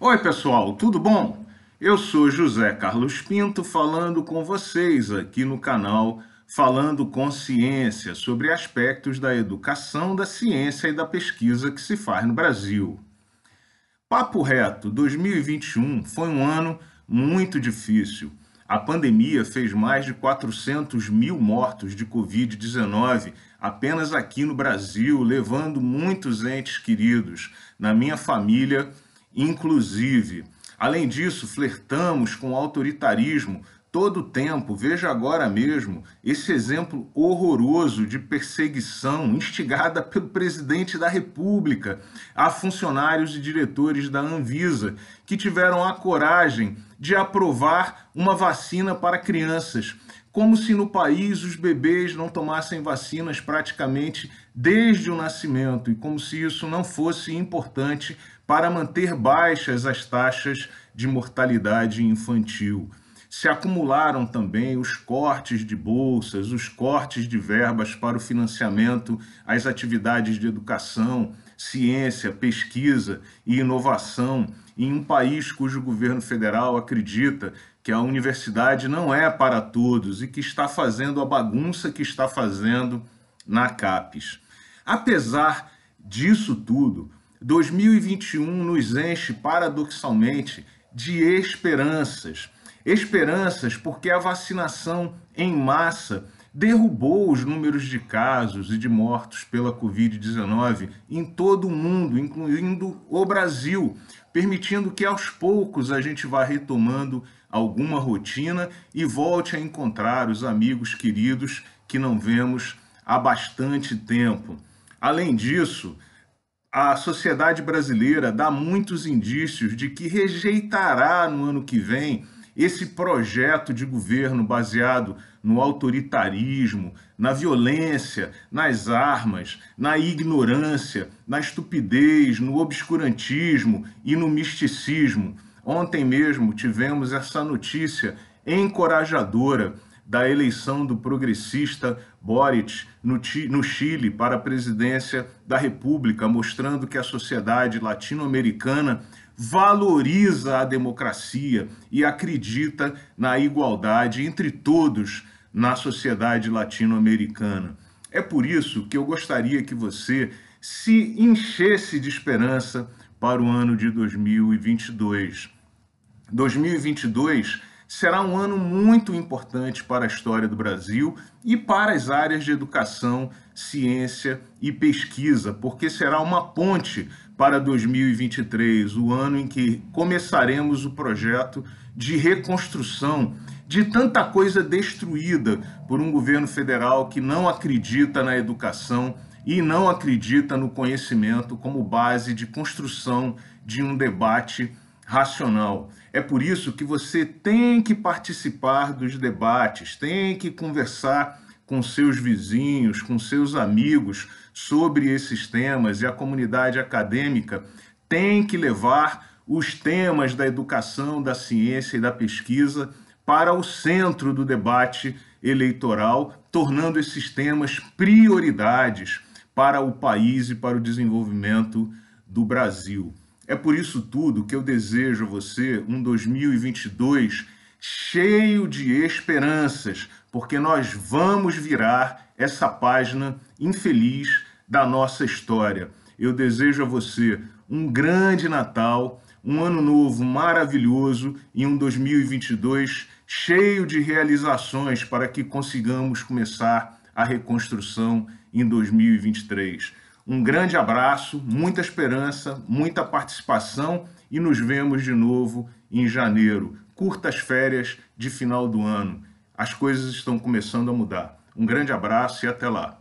Oi, pessoal, tudo bom? Eu sou José Carlos Pinto falando com vocês aqui no canal Falando com Ciência sobre aspectos da educação, da ciência e da pesquisa que se faz no Brasil. Papo reto, 2021 foi um ano muito difícil. A pandemia fez mais de 400 mil mortos de Covid-19 apenas aqui no Brasil, levando muitos entes queridos. Na minha família, inclusive. Além disso, flertamos com o autoritarismo todo o tempo. Veja agora mesmo esse exemplo horroroso de perseguição instigada pelo presidente da República a funcionários e diretores da Anvisa que tiveram a coragem de aprovar uma vacina para crianças como se no país os bebês não tomassem vacinas praticamente desde o nascimento e como se isso não fosse importante para manter baixas as taxas de mortalidade infantil. Se acumularam também os cortes de bolsas, os cortes de verbas para o financiamento às atividades de educação, ciência, pesquisa e inovação em um país cujo governo federal acredita que a universidade não é para todos e que está fazendo a bagunça que está fazendo na CAPES. Apesar disso tudo, 2021 nos enche paradoxalmente de esperanças. Esperanças porque a vacinação em massa derrubou os números de casos e de mortos pela Covid-19 em todo o mundo, incluindo o Brasil, permitindo que aos poucos a gente vá retomando alguma rotina e volte a encontrar os amigos queridos que não vemos há bastante tempo. Além disso, a sociedade brasileira dá muitos indícios de que rejeitará no ano que vem esse projeto de governo baseado no autoritarismo, na violência, nas armas, na ignorância, na estupidez, no obscurantismo e no misticismo. Ontem mesmo tivemos essa notícia encorajadora da eleição do progressista Boric no, no Chile para a presidência da República, mostrando que a sociedade latino-americana valoriza a democracia e acredita na igualdade entre todos na sociedade latino-americana. É por isso que eu gostaria que você se enchesse de esperança para o ano de 2022. 2022 será um ano muito importante para a história do Brasil e para as áreas de educação, ciência e pesquisa, porque será uma ponte para 2023, o ano em que começaremos o projeto de reconstrução de tanta coisa destruída por um governo federal que não acredita na educação e não acredita no conhecimento como base de construção de um debate racional. É por isso que você tem que participar dos debates, tem que conversar com seus vizinhos, com seus amigos sobre esses temas e a comunidade acadêmica tem que levar os temas da educação, da ciência e da pesquisa para o centro do debate eleitoral, tornando esses temas prioridades para o país e para o desenvolvimento do Brasil. É por isso tudo que eu desejo a você um 2022 cheio de esperanças, porque nós vamos virar essa página infeliz da nossa história. Eu desejo a você um grande Natal, um ano novo maravilhoso e um 2022 cheio de realizações para que consigamos começar a reconstrução em 2023. Um grande abraço, muita esperança, muita participação e nos vemos de novo em janeiro curtas férias de final do ano. As coisas estão começando a mudar. Um grande abraço e até lá.